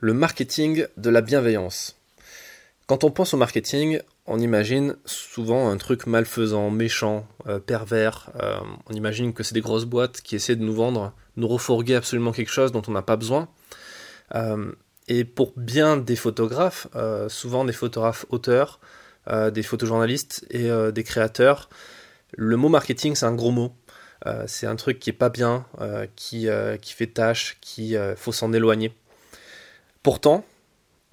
le marketing de la bienveillance. Quand on pense au marketing, on imagine souvent un truc malfaisant, méchant, euh, pervers. Euh, on imagine que c'est des grosses boîtes qui essaient de nous vendre, nous refourguer absolument quelque chose dont on n'a pas besoin. Euh, et pour bien des photographes, souvent des photographes auteurs, des photojournalistes et des créateurs, le mot marketing c'est un gros mot. c'est un truc qui est pas bien, qui, fait tâche, qui faut s'en éloigner. Pourtant,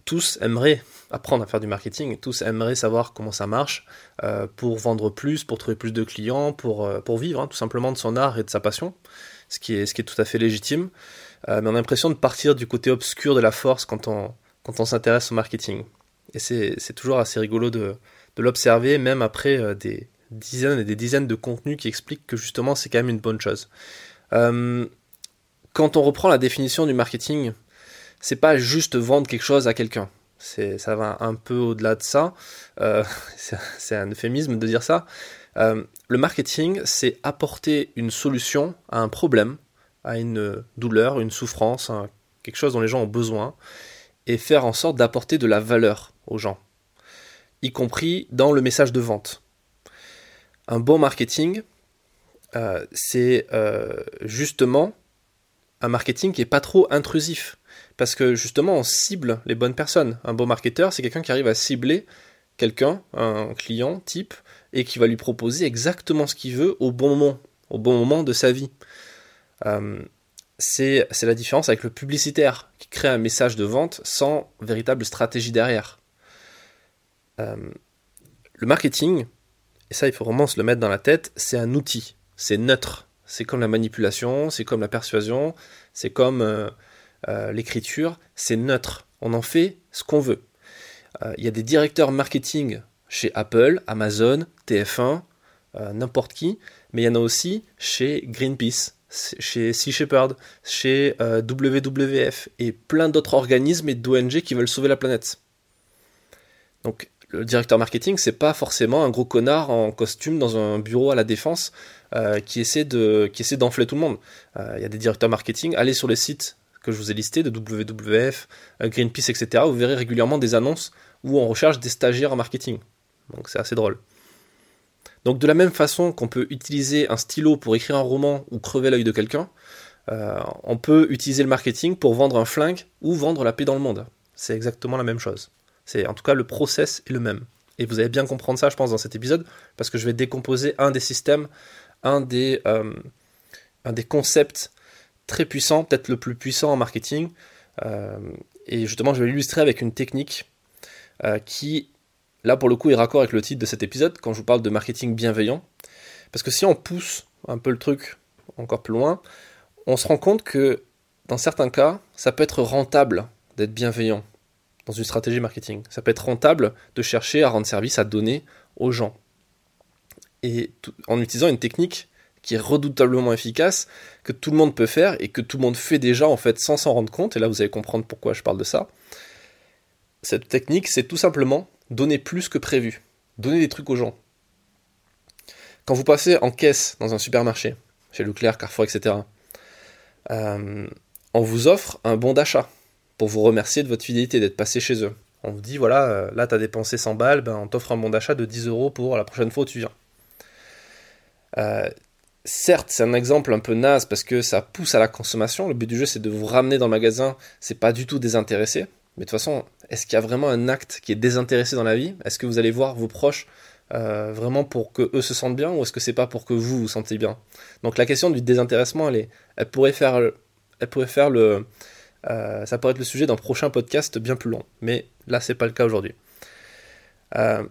tous aimeraient apprendre à faire du marketing, tous aimeraient savoir comment ça marche euh, pour vendre plus, pour trouver plus de clients, pour, euh, vivre hein, tout simplement de son art et de sa passion, ce qui est, tout à fait légitime. Euh, mais on a l'impression de partir du côté obscur de la force quand on, quand on s'intéresse au marketing. Et c'est toujours assez rigolo de, de l'observer, même après des dizaines et des dizaines de contenus qui expliquent que justement c'est quand même une bonne chose. quand on reprend la définition du marketing, c'est pas juste vendre quelque chose à quelqu'un. C'est, ça va un peu au-delà de ça. Euh, c'est un euphémisme de dire ça. Euh, le marketing, c'est apporter une solution à un problème, à une douleur, une souffrance, quelque chose dont les gens ont besoin, et faire en sorte d'apporter de la valeur aux gens, y compris dans le message de vente. Un bon marketing, euh, c'est justement un marketing qui n'est pas trop intrusif parce que justement on cible les bonnes personnes. Un bon marketeur, c'est quelqu'un qui arrive à cibler quelqu'un, un client type, et qui va lui proposer exactement ce qu'il veut au bon moment, au bon moment de sa vie. Euh, c'est la différence avec le publicitaire, qui crée un message de vente sans véritable stratégie derrière. Euh, le marketing, et ça il faut vraiment se le mettre dans la tête, c'est un outil, c'est neutre. C'est comme la manipulation, c'est comme la persuasion, c'est comme euh, euh, l'écriture, c'est neutre. On en fait ce qu'on veut. Euh, il y a des directeurs marketing chez Apple, Amazon, TF1, euh, n'importe qui, mais il y en a aussi chez Greenpeace, chez Sea Shepherd, chez WWF et plein d'autres organismes et d'ONG qui veulent sauver la planète. Donc le directeur marketing, c'est pas forcément un gros connard en costume dans un bureau à la défense qui essaie de qui essaie d'enfler tout le monde. Il y a des directeurs marketing, allez sur les sites que je vous ai listé, de WWF, euh, Greenpeace, etc., vous verrez régulièrement des annonces où on recherche des stagiaires en marketing. Donc c'est assez drôle. Donc de la même façon qu'on peut utiliser un stylo pour écrire un roman ou crever l'œil de quelqu'un, euh, on peut utiliser le marketing pour vendre un flingue ou vendre la paix dans le monde. C'est exactement la même chose. C'est en tout cas le process est le même. Et vous allez bien comprendre ça, je pense, dans cet épisode, parce que je vais décomposer un des systèmes, un des, euh, un des concepts très puissant, peut-être le plus puissant en marketing. Euh, et justement, je vais l'illustrer avec une technique euh, qui, là pour le coup, est raccord avec le titre de cet épisode quand je vous parle de marketing bienveillant. Parce que si on pousse un peu le truc encore plus loin, on se rend compte que dans certains cas, ça peut être rentable d'être bienveillant dans une stratégie marketing. Ça peut être rentable de chercher à rendre service, à donner aux gens. Et en utilisant une technique qui est redoutablement efficace, que tout le monde peut faire et que tout le monde fait déjà en fait sans s'en rendre compte, et là vous allez comprendre pourquoi je parle de ça. Cette technique, c'est tout simplement donner plus que prévu, donner des trucs aux gens. Quand vous passez en caisse dans un supermarché, chez Leclerc, Carrefour, etc., euh, on vous offre un bon d'achat pour vous remercier de votre fidélité, d'être passé chez eux. On vous dit, voilà, euh, là tu as dépensé 100 balles, ben, on t'offre un bon d'achat de 10 euros pour la prochaine fois où tu viens. Euh, certes, c'est un exemple un peu naze parce que ça pousse à la consommation. Le but du jeu, c'est de vous ramener dans le magasin. C'est pas du tout désintéressé. Mais de toute façon, est-ce qu'il y a vraiment un acte qui est désintéressé dans la vie? Est-ce que vous allez voir vos proches euh, vraiment pour que eux se sentent bien ou est-ce que c'est pas pour que vous vous sentez bien? Donc la question du désintéressement, elle, pourrait faire, le, euh, ça pourrait être le sujet d'un prochain podcast bien plus long. Mais là, c'est pas le cas aujourd'hui. Euh,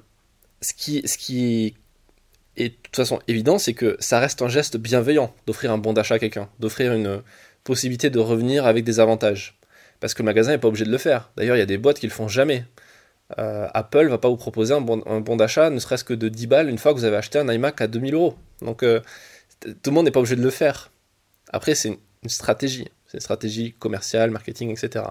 ce qui, ce qui et de toute façon évident, c'est que ça reste un geste bienveillant d'offrir un bon d'achat à quelqu'un, d'offrir une possibilité de revenir avec des avantages. Parce que le magasin n'est pas obligé de le faire. D'ailleurs, il y a des boîtes qui le font jamais. Euh, Apple va pas vous proposer un bon, d'achat, ne serait-ce que de 10 balles, une fois que vous avez acheté un iMac à 2000 euros. Donc, euh, tout le monde n'est pas obligé de le faire. Après, c'est une stratégie. C'est une stratégie commerciale, marketing, etc.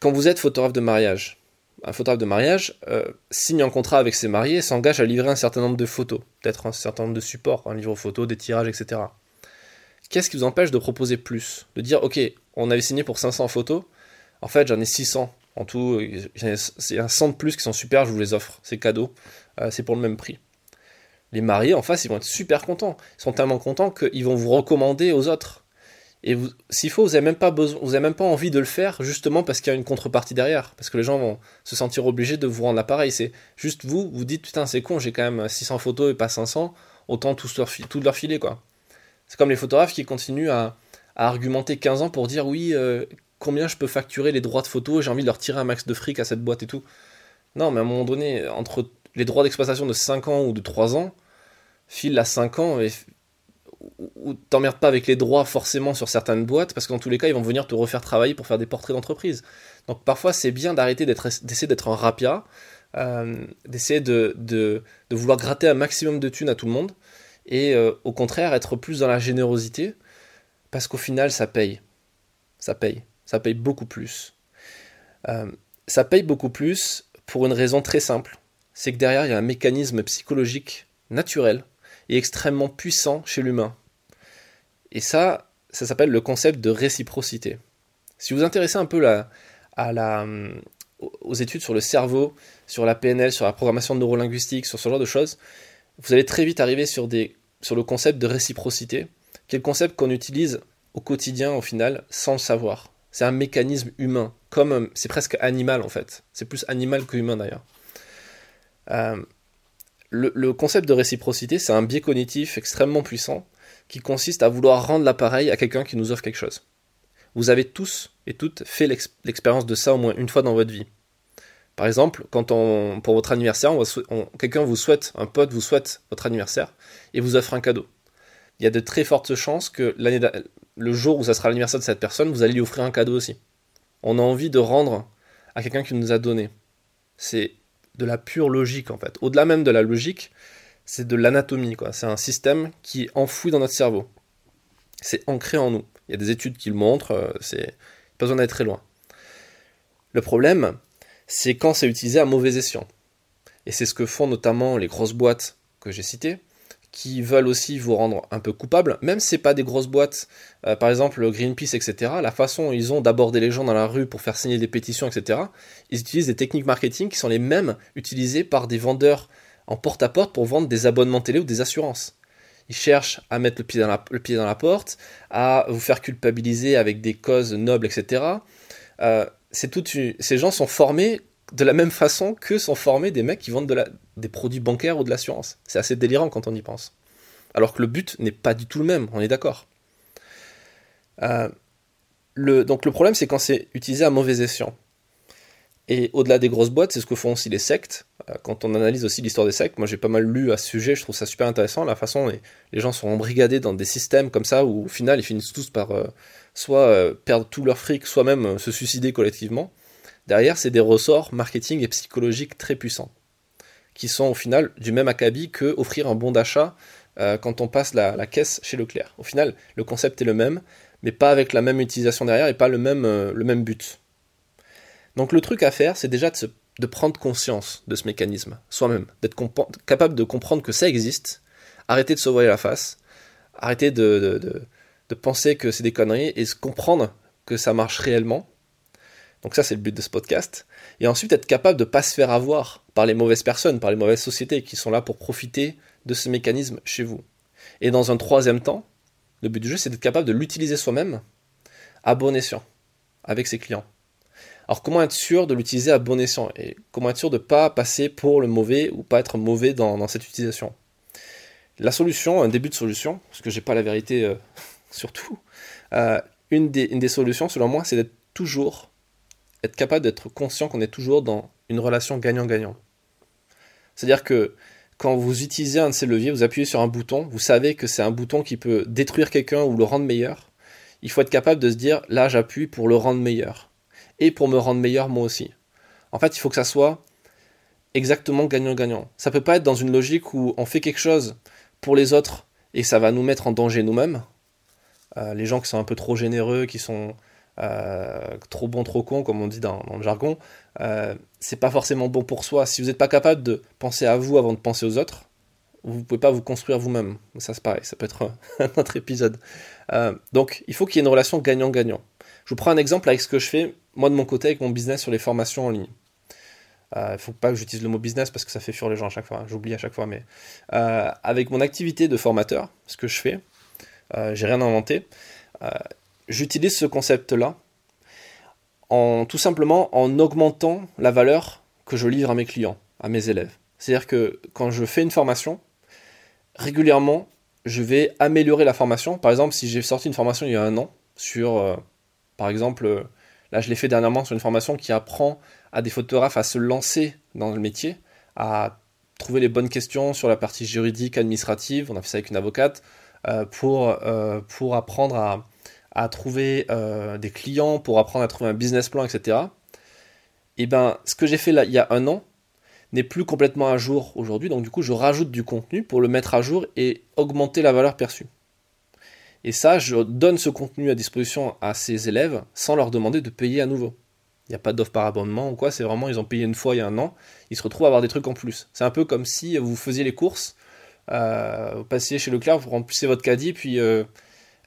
Quand vous êtes photographe de mariage, un photographe de mariage euh, signe un contrat avec ses mariés et s'engage à livrer un certain nombre de photos, peut-être un certain nombre de supports, un livre photo, des tirages, etc. Qu'est-ce qui vous empêche de proposer plus? De dire, ok, on avait signé pour 500 photos, En fait, j'en ai 600 en tout. C'est un 100 de plus qui sont super, je vous les offre. C'est cadeau. Euh, c'est pour le même prix. Les mariés en face, ils vont être super contents. Ils sont tellement contents qu'ils vont vous recommander aux autres. Et s'il faut, vous n'avez même, pas vous avez même pas envie de le faire, justement parce qu'il y a une contrepartie derrière. Parce que les gens vont se sentir obligés de vous rendre l'appareil. C'est juste vous, vous dites, putain, c'est con, j'ai quand même 600 photos et pas 500, autant tout leur, tout filer, quoi. C'est comme les photographes qui continuent à, argumenter 15 ans pour dire, oui, euh, combien je peux facturer les droits de photo, j'ai envie de leur tirer un max de fric à cette boîte et tout. Non, mais à un moment donné, entre les droits d'exploitation de 5 ans ou de 3 ans, file à 5 ans et ou t'emmerdes pas avec les droits forcément sur certaines boîtes, parce qu'en tous les cas, ils vont venir te refaire travailler pour faire des portraits d'entreprise. Donc parfois, c'est bien d'arrêter d'essayer d'être un rapia, euh, d'essayer de, vouloir gratter un maximum de thunes à tout le monde, et euh, au contraire, être plus dans la générosité, parce qu'au final, ça paye. Ça paye. Ça paye beaucoup plus. Euh, ça paye beaucoup plus pour une raison très simple. C'est que derrière, il y a un mécanisme psychologique naturel et extrêmement puissant chez l'humain. Et ça, ça s'appelle le concept de réciprocité. Si vous vous intéressez un peu à la, aux études sur le cerveau, sur la PNL, sur la programmation neurolinguistique, sur ce genre de choses, vous allez très vite arriver sur, des, sur le concept de réciprocité, qui est le concept qu'on utilise au quotidien au final sans le savoir. C'est un mécanisme humain, comme c'est presque animal en fait. C'est plus animal que humain d'ailleurs. Euh, le, concept de réciprocité, c'est un biais cognitif extrêmement puissant qui consiste à vouloir rendre l'appareil à quelqu'un qui nous offre quelque chose. Vous avez tous et toutes fait l'expérience de ça au moins une fois dans votre vie. Par exemple, quand pour votre anniversaire, quelqu'un vous souhaite, un pote vous souhaite votre anniversaire et vous offre un cadeau. Il y a de très fortes chances que le jour où ça sera l'anniversaire de cette personne, vous allez lui offrir un cadeau aussi. On a envie de rendre à quelqu'un qui nous a donné. C'est de la pure logique en fait. Au-delà même de la logique, c'est de l'anatomie quoi. C'est un système qui est enfoui dans notre cerveau. C'est ancré en nous. Il y a des études qui le montrent. Euh, c'est pas besoin d'aller très loin. Le problème, c'est quand c'est utilisé à mauvais escient. Et c'est ce que font notamment les grosses boîtes que j'ai citées, qui veulent aussi vous rendre un peu coupable, même si c'est pas des grosses boîtes, euh, par exemple Greenpeace, etc., la façon ils ont d'aborder les gens dans la rue pour faire signer des pétitions, etc., ils utilisent des techniques marketing qui sont les mêmes utilisées par des vendeurs en porte-à-porte pour vendre des abonnements télé ou des assurances. Ils cherchent à mettre le pied dans la, porte, à vous faire culpabiliser avec des causes nobles, etc. Euh, ces gens sont formés de la même façon que sont formés des mecs qui vendent des produits bancaires ou de l'assurance. C'est assez délirant quand on y pense. Alors que le but n'est pas du tout le même, on est d'accord. Euh, donc le problème, c'est quand c'est utilisé à mauvais escient. Et au-delà des grosses boîtes, c'est ce que font aussi les sectes. Euh, quand on analyse aussi l'histoire des sectes, moi j'ai pas mal lu à ce sujet, je trouve ça super intéressant, la façon dont les gens sont embrigadés dans des systèmes comme ça, où au final ils finissent tous par euh, soit perdre tout leur fric, soit même se suicider collectivement. Derrière, c'est des ressorts marketing et psychologiques très puissants, qui sont au final du même acabit que offrir un bon d'achat euh, quand on passe la, caisse chez Leclerc. Au final, le concept est le même, mais pas avec la même utilisation derrière et pas le même, euh, but. Donc le truc à faire, c'est déjà de, prendre conscience de ce mécanisme, soi-même, d'être capable de comprendre que ça existe, arrêter de se voiler la face, arrêter de, de penser que c'est des conneries et se comprendre que ça marche réellement donc ça, c'est le but de ce podcast. Et ensuite, être capable de ne pas se faire avoir par les mauvaises personnes, par les mauvaises sociétés qui sont là pour profiter de ce mécanisme chez vous. Et dans un troisième temps, le but du jeu, c'est d'être capable de l'utiliser soi-même à bon escient, avec ses clients. Alors comment être sûr de l'utiliser à bon escient et comment être sûr de ne pas passer pour le mauvais ou pas être mauvais dans, cette utilisation? La solution, un début de solution, parce que j'ai pas la vérité euh, sur tout, euh, une des solutions selon moi, c'est d'être toujours être capable d'être conscient qu'on est toujours dans une relation gagnant-gagnant. C'est-à-dire que quand vous utilisez un de ces leviers, vous appuyez sur un bouton, vous savez que c'est un bouton qui peut détruire quelqu'un ou le rendre meilleur. Il faut être capable de se dire là j'appuie pour le rendre meilleur et pour me rendre meilleur moi aussi. En fait, il faut que ça soit exactement gagnant-gagnant. Ça peut pas être dans une logique où on fait quelque chose pour les autres et ça va nous mettre en danger nous-mêmes. Euh, les gens qui sont un peu trop généreux, qui sont euh, trop bon, trop con, comme on dit dans, le jargon, euh, c'est pas forcément bon pour soi. Si vous n'êtes pas capable de penser à vous avant de penser aux autres, vous ne pouvez pas vous construire vous-même. Ça c'est pareil, ça peut être un autre épisode. Euh, donc il faut qu'il y ait une relation gagnant-gagnant. Je vous prends un exemple avec ce que je fais moi de mon côté avec mon business sur les formations en ligne. Il ne faut pas que j'utilise le mot business parce que ça fait fuir les gens à chaque fois, j'oublie à chaque fois, mais avec mon activité de formateur, ce que je fais, j'ai rien inventé, j'utilise ce concept-là en tout simplement en augmentant la valeur que je livre à mes clients, à mes élèves. C'est-à-dire que quand je fais une formation, régulièrement, je vais améliorer la formation. Par exemple, si j'ai sorti une formation il y a un an sur, euh, par exemple, euh, là je l'ai fait dernièrement sur une formation qui apprend à des photographes à se lancer dans le métier, à trouver les bonnes questions sur la partie juridique, administrative. On a fait ça avec une avocate euh, pour, pour apprendre à, à trouver des clients, pour apprendre à trouver un business plan, etc. Et ben, ce que j'ai fait là il y a un an, n'est plus complètement à jour aujourd'hui. Donc du coup, je rajoute du contenu pour le mettre à jour et augmenter la valeur perçue. Et ça, je donne ce contenu à disposition à ces élèves sans leur demander de payer à nouveau. Il n'y a pas d'offre par abonnement ou quoi, c'est vraiment, ils ont payé une fois il y a un an, ils se retrouvent à avoir des trucs en plus. C'est un peu comme si vous faisiez les courses, euh, vous passiez chez Leclerc, vous remplissez votre caddie, puis euh,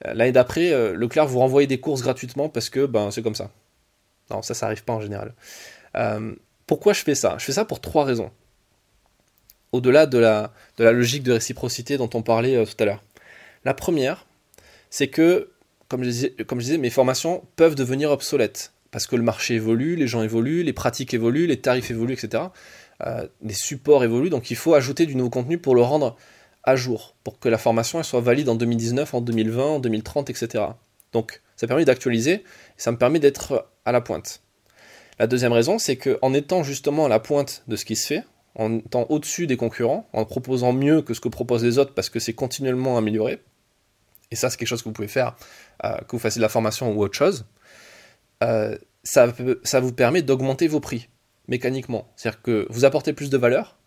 l'année d'après, euh, Leclerc vous renvoyez des courses gratuitement parce que ben, c'est comme ça. Non, ça, ça n'arrive pas en général. Euh, pourquoi je fais ça? Je fais ça pour trois raisons. Au-delà de la, de la logique de réciprocité dont on parlait euh, tout à l'heure. La première, c'est que, comme je, disais, mes formations peuvent devenir obsolètes. Parce que le marché évolue, les gens évoluent, les pratiques évoluent, les tarifs évoluent, etc. Euh, les supports évoluent, donc il faut ajouter du nouveau contenu pour le rendre à jour, pour que la formation elle soit valide en 2019, en 2020, en 2030, etc. Donc ça permet d'actualiser, ça me permet d'être à la pointe. La deuxième raison, c'est qu'en étant justement à la pointe de ce qui se fait, en étant au-dessus des concurrents, en proposant mieux que ce que proposent les autres parce que c'est continuellement amélioré, et ça c'est quelque chose que vous pouvez faire, euh, que vous fassiez de la formation ou autre chose, euh, ça, ça, vous permet d'augmenter vos prix mécaniquement. C'est-à-dire que vous apportez plus de valeur,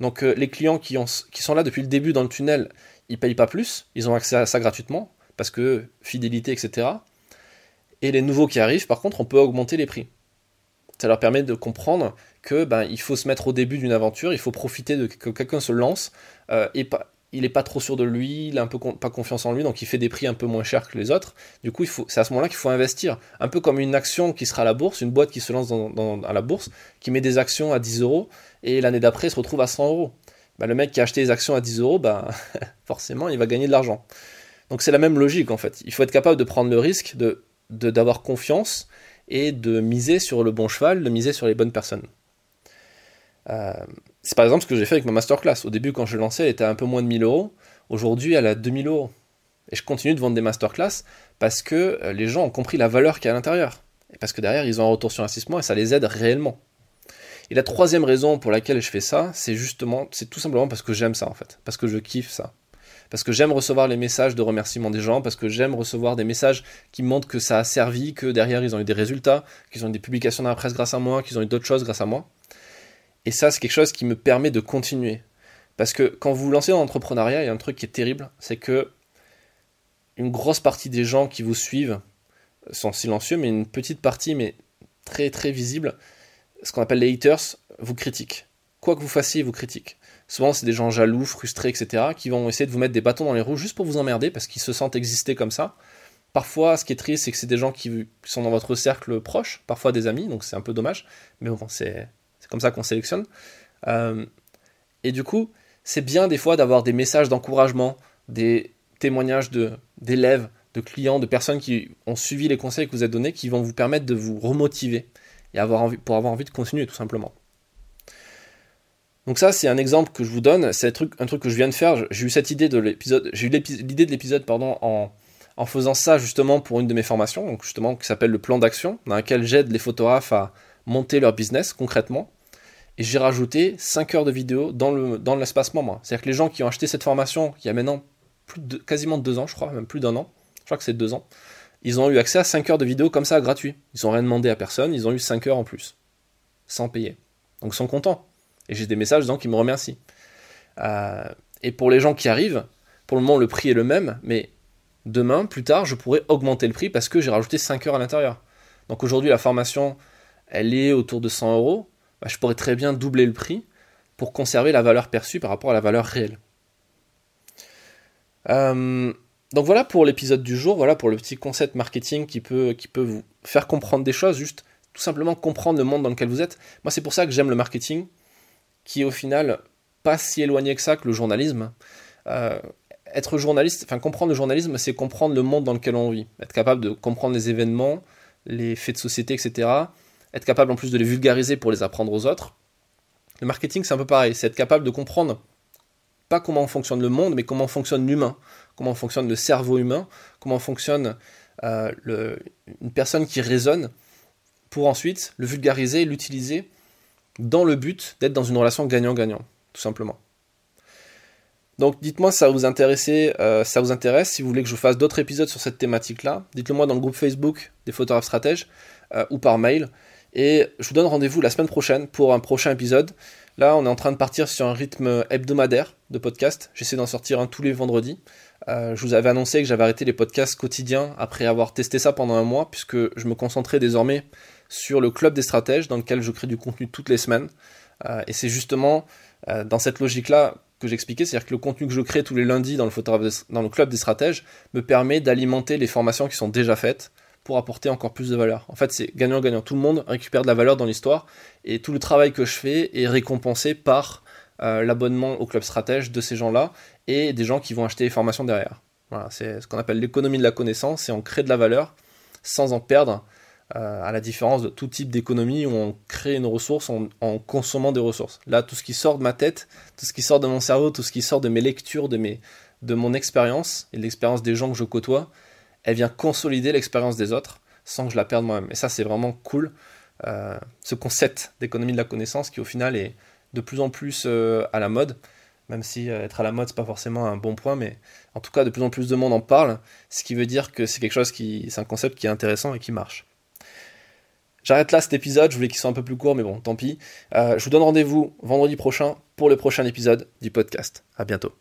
donc euh, les clients qui, ont, qui sont là depuis le début dans le tunnel, ils payent pas plus, ils ont accès à ça gratuitement, parce que fidélité, etc. Et les nouveaux qui arrivent, par contre, on peut augmenter les prix ça leur permet de comprendre que ben, il faut se mettre au début d'une aventure, il faut profiter de que quelqu'un se lance euh, et pas, il n'est pas trop sûr de lui, il peu pas confiance en lui, donc il fait des prix un peu moins chers que les autres. Du coup, c'est à ce moment-là qu'il faut investir. Un peu comme une action qui sera à la bourse, une boîte qui se lance à la bourse, qui met des actions à 10 euros, et l'année d'après se retrouve à 100 euros. Ben, le mec qui a acheté les actions à 10 euros, ben, forcément, il va gagner de l'argent. Donc c'est la même logique en fait. Il faut être capable de prendre le risque de d'avoir confiance et de miser sur le bon cheval, de miser sur les bonnes personnes. Euh, c'est par exemple ce que j'ai fait avec ma masterclass. Au début, quand je lançais, elle était un peu moins de 1000 euros. Aujourd'hui, elle a 2000 euros. Et je continue de vendre des masterclass parce que euh, les gens ont compris la valeur qu'il y a à l'intérieur. Et parce que derrière, ils ont un retour sur investissement et ça les aide réellement. Et la troisième raison pour laquelle je fais ça, c'est justement, c'est tout simplement parce que j'aime ça en fait. Parce que je kiffe ça parce que j'aime recevoir les messages de remerciement des gens, parce que j'aime recevoir des messages qui montrent que ça a servi, que derrière ils ont eu des résultats, qu'ils ont eu des publications dans la presse grâce à moi, qu'ils ont eu d'autres choses grâce à moi. Et ça, c'est quelque chose qui me permet de continuer. Parce que quand vous vous lancez dans l'entrepreneuriat, il y a un truc qui est terrible, c'est que une grosse partie des gens qui vous suivent sont silencieux, mais une petite partie, mais très très visible, ce qu'on appelle les haters, vous critiquent. Quoi que vous fassiez, ils vous critiquent. Souvent, c'est des gens jaloux, frustrés, etc., qui vont essayer de vous mettre des bâtons dans les roues juste pour vous emmerder parce qu'ils se sentent exister comme ça. Parfois, ce qui est triste, c'est que c'est des gens qui sont dans votre cercle proche, parfois des amis, donc c'est un peu dommage, mais bon, c'est comme ça qu'on sélectionne. Euh, et du coup, c'est bien des fois d'avoir des messages d'encouragement, des témoignages d'élèves, de, clients, de personnes qui ont suivi les conseils que vous avez donnés, qui vont vous permettre de vous remotiver et avoir pour avoir envie de continuer tout simplement. Donc ça, c'est un exemple que je vous donne. C'est un truc, un truc que je viens de faire. J'ai eu cette idée de l'épisode, j'ai eu l'idée de l'épisode, pardon, en, en faisant ça justement pour une de mes formations, donc justement qui s'appelle le plan d'action, dans lequel j'aide les photographes à monter leur business concrètement. Et j'ai rajouté 5 heures de vidéo dans, le, dans l'espace membre. C'est-à-dire que les gens qui ont acheté cette formation, il y a maintenant quasiment deux ans, je crois, même plus d'un an, je crois que c'est deux ans, ils ont eu accès à 5 heures de vidéo comme ça, gratuit. Ils n'ont rien demandé à personne, ils ont eu 5 heures en plus, sans payer. Donc ils sont contents. Et j'ai des messages qui me remercient. Euh, et pour les gens qui arrivent, pour le moment le prix est le même, mais demain, plus tard, je pourrais augmenter le prix parce que j'ai rajouté 5 heures à l'intérieur. Donc aujourd'hui, la formation, elle est autour de 100 euros. Bah, je pourrais très bien doubler le prix pour conserver la valeur perçue par rapport à la valeur réelle. Euh, donc voilà pour l'épisode du jour, voilà pour le petit concept marketing qui peut, qui peut vous faire comprendre des choses juste tout simplement comprendre le monde dans lequel vous êtes. Moi, c'est pour ça que j'aime le marketing, qui est au final pas si éloigné que ça que le journalisme. Euh, être journaliste, enfin comprendre le journalisme, c'est comprendre le monde dans lequel on vit, être capable de comprendre les événements, les faits de société, etc. Être capable en plus de les vulgariser pour les apprendre aux autres. Le marketing, c'est un peu pareil, c'est être capable de comprendre pas comment fonctionne le monde, mais comment fonctionne l'humain, comment fonctionne le cerveau humain, comment fonctionne euh, une personne qui raisonne, pour ensuite le vulgariser, l'utiliser dans le but d'être dans une relation gagnant-gagnant, tout simplement. Donc dites-moi si ça vous intéresse, euh, ça vous intéresse, si vous voulez que je fasse d'autres épisodes sur cette thématique-là, dites-le moi dans le groupe Facebook des photographes stratèges euh, ou par mail. Et je vous donne rendez-vous la semaine prochaine pour un prochain épisode. Là, on est en train de partir sur un rythme hebdomadaire de podcast. J'essaie d'en sortir un tous les vendredis. Euh, je vous avais annoncé que j'avais arrêté les podcasts quotidiens après avoir testé ça pendant un mois, puisque je me concentrais désormais sur le club des stratèges, dans lequel je crée du contenu toutes les semaines. Euh, et c'est justement euh, dans cette logique-là que j'expliquais, c'est-à-dire que le contenu que je crée tous les lundis dans le, dans le club des stratèges me permet d'alimenter les formations qui sont déjà faites pour apporter encore plus de valeur. En fait, c'est gagnant-gagnant. Tout le monde récupère de la valeur dans l'histoire et tout le travail que je fais est récompensé par euh, l'abonnement au club stratège de ces gens-là et des gens qui vont acheter les formations derrière. Voilà, c'est ce qu'on appelle l'économie de la connaissance et on crée de la valeur sans en perdre, euh, à la différence de tout type d'économie où on crée une ressource en, consommant des ressources. Là, tout ce qui sort de ma tête, tout ce qui sort de mon cerveau, tout ce qui sort de mes lectures, de, mes, de mon expérience et de l'expérience des gens que je côtoie, elle vient consolider l'expérience des autres sans que je la perde moi-même. Et ça, c'est vraiment cool. Euh, ce concept d'économie de la connaissance qui, au final, est de plus en plus euh, à la mode. Même si euh, être à la mode, c'est pas forcément un bon point, mais en tout cas, de plus en plus de monde en parle. Ce qui veut dire que c'est quelque chose qui. C'est un concept qui est intéressant et qui marche. J'arrête là cet épisode, je voulais qu'il soit un peu plus court, mais bon, tant pis. je vous donne rendez-vous vendredi prochain pour le prochain épisode du podcast. À bientôt.